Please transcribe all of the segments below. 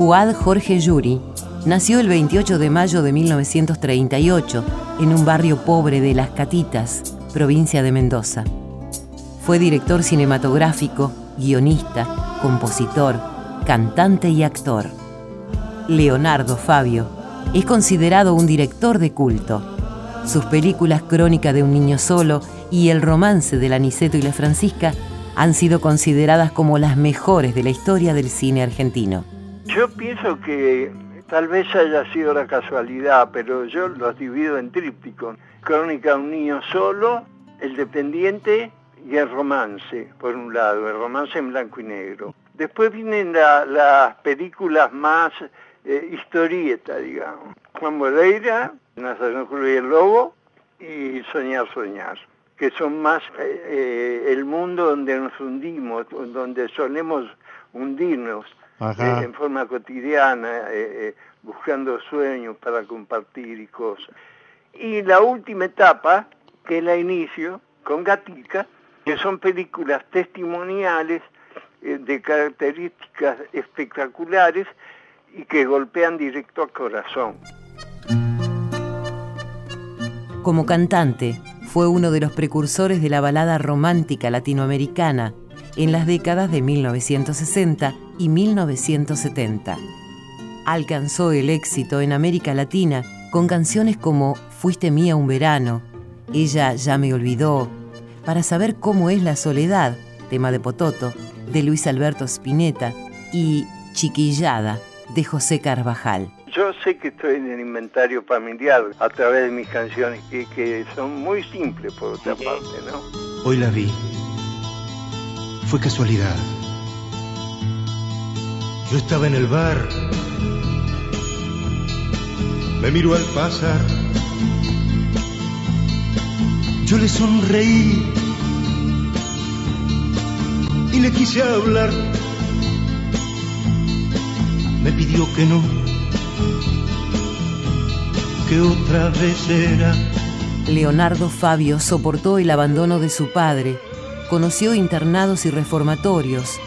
Fuad Jorge Yuri nació el 28 de mayo de 1938 en un barrio pobre de Las Catitas, provincia de Mendoza. Fue director cinematográfico, guionista, compositor, cantante y actor. Leonardo Fabio es considerado un director de culto. Sus películas Crónica de un niño solo y El romance de la Aniceto y la Francisca han sido consideradas como las mejores de la historia del cine argentino. Yo pienso que tal vez haya sido la casualidad, pero yo los divido en tríptico. Crónica de un niño solo, El dependiente y el romance, por un lado, el romance en blanco y negro. Después vienen las películas más eh, historietas, digamos. Juan Boleira, Nazareno Julio y el Lobo y Soñar, Soñar, que son más eh, eh, el mundo donde nos hundimos, donde solemos hundirnos en forma cotidiana, buscando sueños para compartir y cosas. Y la última etapa, que es la inicio, con Gatica, que son películas testimoniales eh, de características espectaculares y que golpean directo al corazón. Como cantante, fue uno de los precursores de la balada romántica latinoamericana en las décadas de 1960 y 1970. Alcanzó el éxito en América Latina con canciones como Fuiste mía un verano, Ella ya me olvidó, para saber cómo es la soledad, tema de Pototo, de Luis Alberto Spinetta, y Chiquillada, de José Carvajal. Yo sé que estoy en el inventario familiar a través de mis canciones, que, que son muy simples por otra parte, ¿no? Hoy la vi. Fue casualidad. Yo estaba en el bar. Me miró al pasar yo le sonreí y le quise hablar. Me pidió que no, que otra vez era. Leonardo Fabio soportó el abandono de su padre, conoció internados y reformatorios,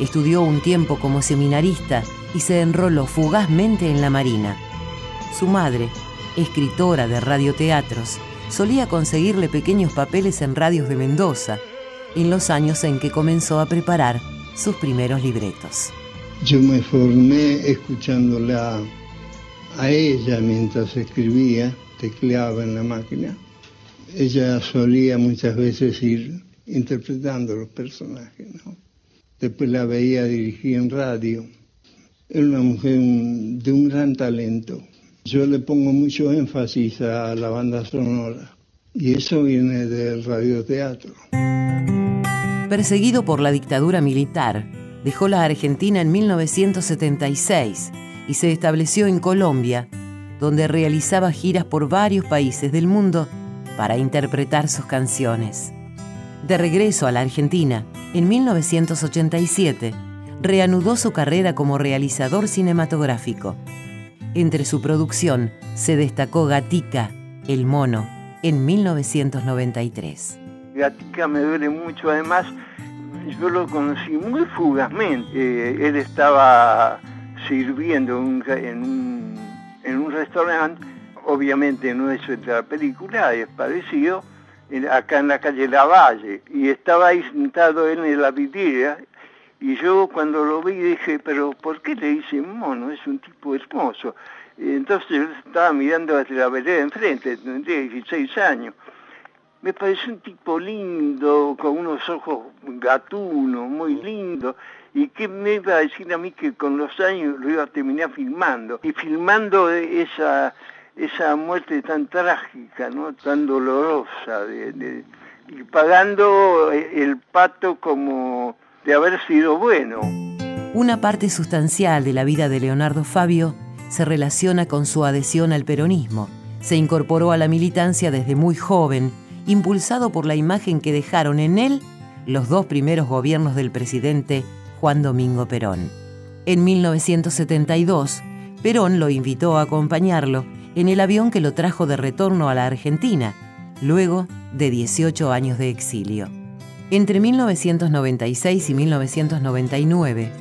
estudió un tiempo como seminarista y se enroló fugazmente en la Marina. Su madre, escritora de radioteatros, solía conseguirle pequeños papeles en radios de Mendoza, en los años en que comenzó a preparar sus primeros libretos. Yo me formé escuchándola a ella mientras escribía, tecleaba en la máquina. Ella solía muchas veces ir interpretando los personajes. Después la veía dirigir en radio. Era una mujer de un gran talento. Yo le pongo mucho énfasis a la banda sonora y eso viene del radioteatro. Perseguido por la dictadura militar, dejó la Argentina en 1976 y se estableció en Colombia, donde realizaba giras por varios países del mundo para interpretar sus canciones. De regreso a la Argentina, en 1987, reanudó su carrera como realizador cinematográfico. Entre su producción se destacó Gatica, el mono, en 1993. Gatica me duele mucho, además yo lo conocí muy fugazmente. Él estaba sirviendo en, un, restaurante, obviamente no es otra película, es parecido, acá en la calle Lavalle, y estaba ahí sentado en la vidriera y yo cuando lo vi dije, pero ¿por qué le dicen mono? Es un tipo hermoso. Entonces yo estaba mirando desde la vereda enfrente, tendría 16 años. Me pareció un tipo lindo, con unos ojos gatunos, muy lindo. ¿Y qué me iba a decir a mí que con los años lo iba a terminar filmando? Y filmando esa, esa muerte tan trágica, ¿no? tan dolorosa, y pagando el pato como de haber sido bueno. Una parte sustancial de la vida de Leonardo Fabio se relaciona con su adhesión al peronismo. Se incorporó a la militancia desde muy joven, impulsado por la imagen que dejaron en él los dos primeros gobiernos del presidente Juan Domingo Perón. En 1972, Perón lo invitó a acompañarlo en el avión que lo trajo de retorno a la Argentina, luego de 18 años de exilio. Entre 1996 y 1999,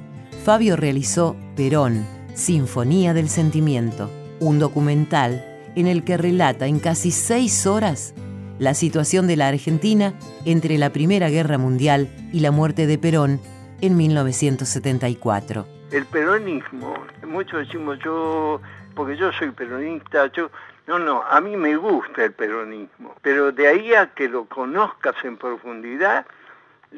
Fabio realizó Perón, Sinfonía del Sentimiento, un documental en el que relata en casi seis horas la situación de la Argentina entre la Primera Guerra Mundial y la muerte de Perón en 1974. El peronismo, muchos decimos yo, porque yo soy peronista, yo, no, no, a mí me gusta el peronismo, pero de ahí a que lo conozcas en profundidad,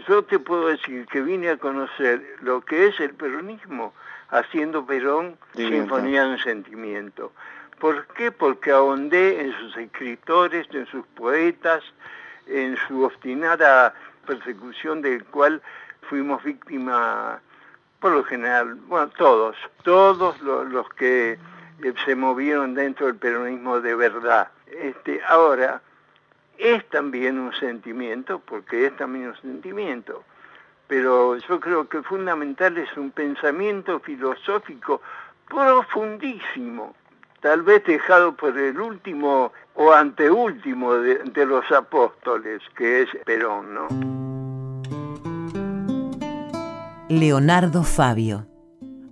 yo te puedo decir que vine a conocer lo que es el peronismo haciendo Perón Sinfonía de un Sentimiento. ¿Por qué? Porque ahondé en sus escritores, en sus poetas, en su obstinada persecución del cual fuimos víctimas, por lo general, bueno, todos, todos los, que eh, se movieron dentro del peronismo de verdad. Este, ahora, es también un sentimiento, porque es también un sentimiento, pero yo creo que fundamental es un pensamiento filosófico profundísimo, tal vez dejado por el último o anteúltimo de, de los apóstoles, que es Perón, ¿no? Leonardo Fabio,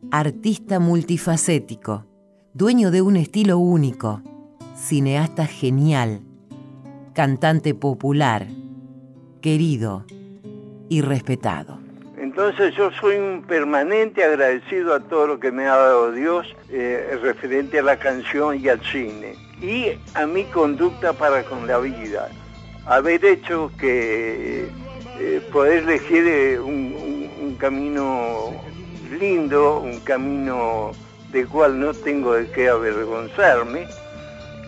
artista multifacético, dueño de un estilo único, cineasta genial, cantante popular, querido y respetado. Entonces yo soy un permanente agradecido a todo lo que me ha dado Dios eh, referente a la canción y al cine y a mi conducta para con la vida. Haber hecho que eh, poder elegir eh, un, camino lindo, un camino del cual no tengo de qué avergonzarme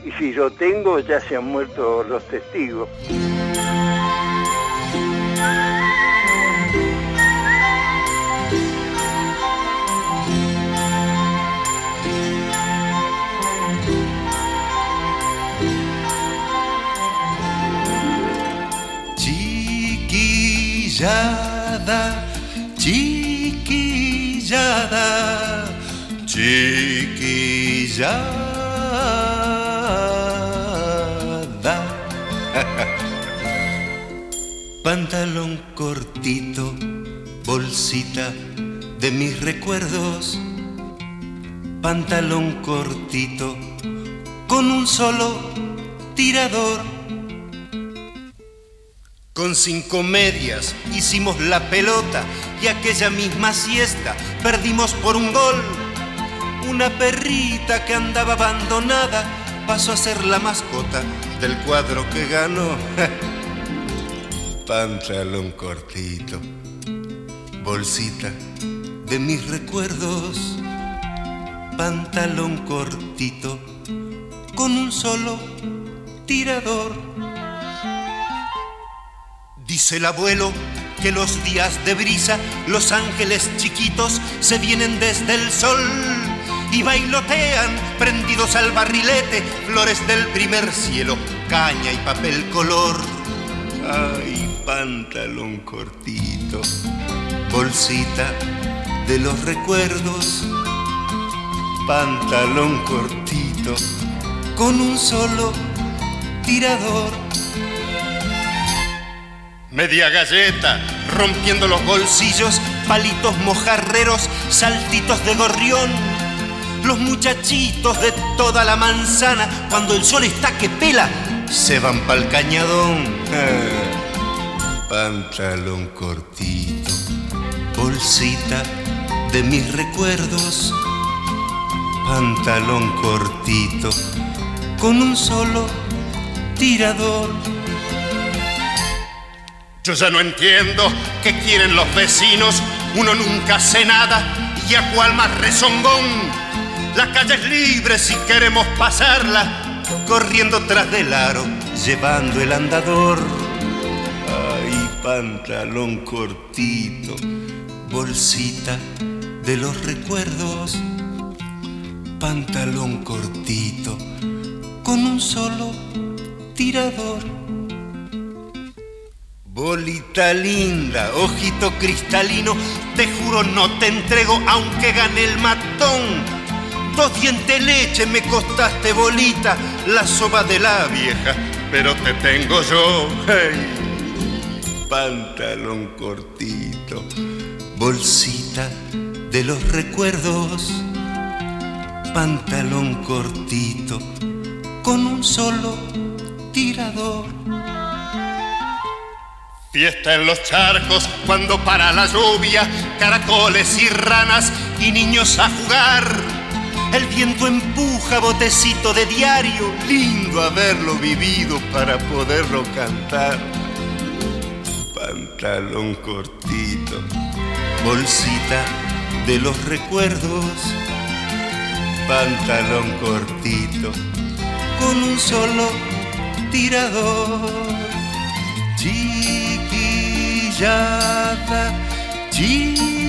y si lo tengo ya se han muerto los testigos. chiquillada, chiquillada, chiquillada. Pantalón cortito, bolsita de mis recuerdos. Pantalón cortito, con un solo tirador con cinco medias hicimos la pelota y aquella misma siesta perdimos por un gol. Una perrita que andaba abandonada pasó a ser la mascota del cuadro que ganó. Pantalón cortito, bolsita de mis recuerdos. Pantalón cortito con un solo tirador Dice el abuelo que los días de brisa, los ángeles chiquitos se vienen desde el sol y bailotean prendidos al barrilete, flores del primer cielo, caña y papel color. Ay, pantalón cortito, bolsita de los recuerdos, pantalón cortito con un solo tirador Media galleta, rompiendo los bolsillos, palitos mojarreros, saltitos de gorrión. Los muchachitos de toda la manzana, cuando el sol está que pela, se van pa'l cañadón. pantalón cortito, bolsita de mis recuerdos. Pantalón cortito, con un solo tirador yo ya no entiendo qué quieren los vecinos, uno nunca hace nada y a cual más rezongón. La calle es libre si queremos pasarla, corriendo tras del aro, llevando el andador. Ay, pantalón cortito, bolsita de los recuerdos, pantalón cortito, con un solo tirador. Bolita linda, ojito cristalino, te juro no te entrego aunque gane el matón. Dos dientes leche me costaste bolita, la soba de la vieja, pero te tengo yo. Pantalón cortito, bolsita de los recuerdos, pantalón cortito con un solo tirador. Fiesta en los charcos cuando para la lluvia, caracoles y ranas y niños a jugar. El viento empuja botecito de diario, lindo haberlo vivido para poderlo cantar. Pantalón cortito, bolsita de los recuerdos. Pantalón cortito, con un solo tirador. Chiquillada, chiquillada,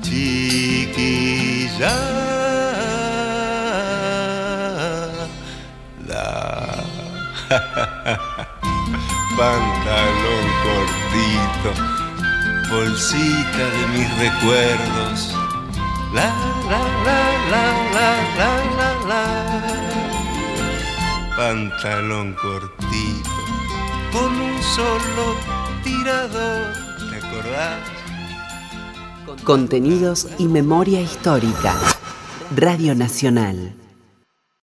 chiquillada. Pantalón cortito, bolsita de mis recuerdos. La la la la la la la la. Pantalón cortito, con un solo tirador. ¿Te acordás? Contenidos y memoria histórica. Radio Nacional.